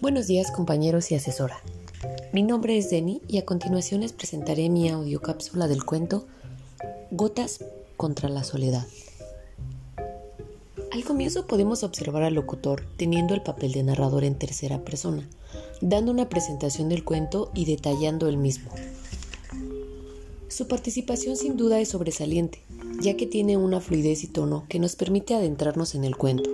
Buenos días compañeros y asesora. Mi nombre es Denny y a continuación les presentaré mi audiocápsula del cuento Gotas contra la soledad. Al comienzo podemos observar al locutor teniendo el papel de narrador en tercera persona, dando una presentación del cuento y detallando el mismo. Su participación sin duda es sobresaliente, ya que tiene una fluidez y tono que nos permite adentrarnos en el cuento.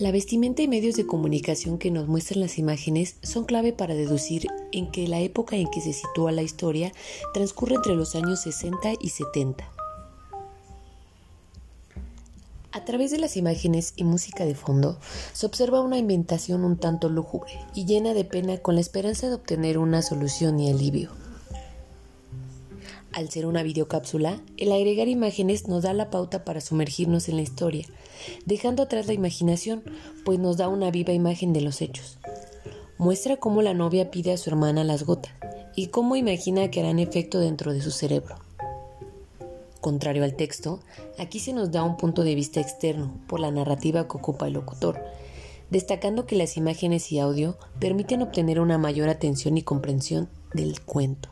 La vestimenta y medios de comunicación que nos muestran las imágenes son clave para deducir en que la época en que se sitúa la historia transcurre entre los años 60 y 70. A través de las imágenes y música de fondo se observa una inventación un tanto lúgubre y llena de pena con la esperanza de obtener una solución y alivio. Al ser una videocápsula, el agregar imágenes nos da la pauta para sumergirnos en la historia, dejando atrás la imaginación, pues nos da una viva imagen de los hechos. Muestra cómo la novia pide a su hermana las gotas y cómo imagina que harán efecto dentro de su cerebro. Contrario al texto, aquí se nos da un punto de vista externo por la narrativa que ocupa el locutor, destacando que las imágenes y audio permiten obtener una mayor atención y comprensión del cuento.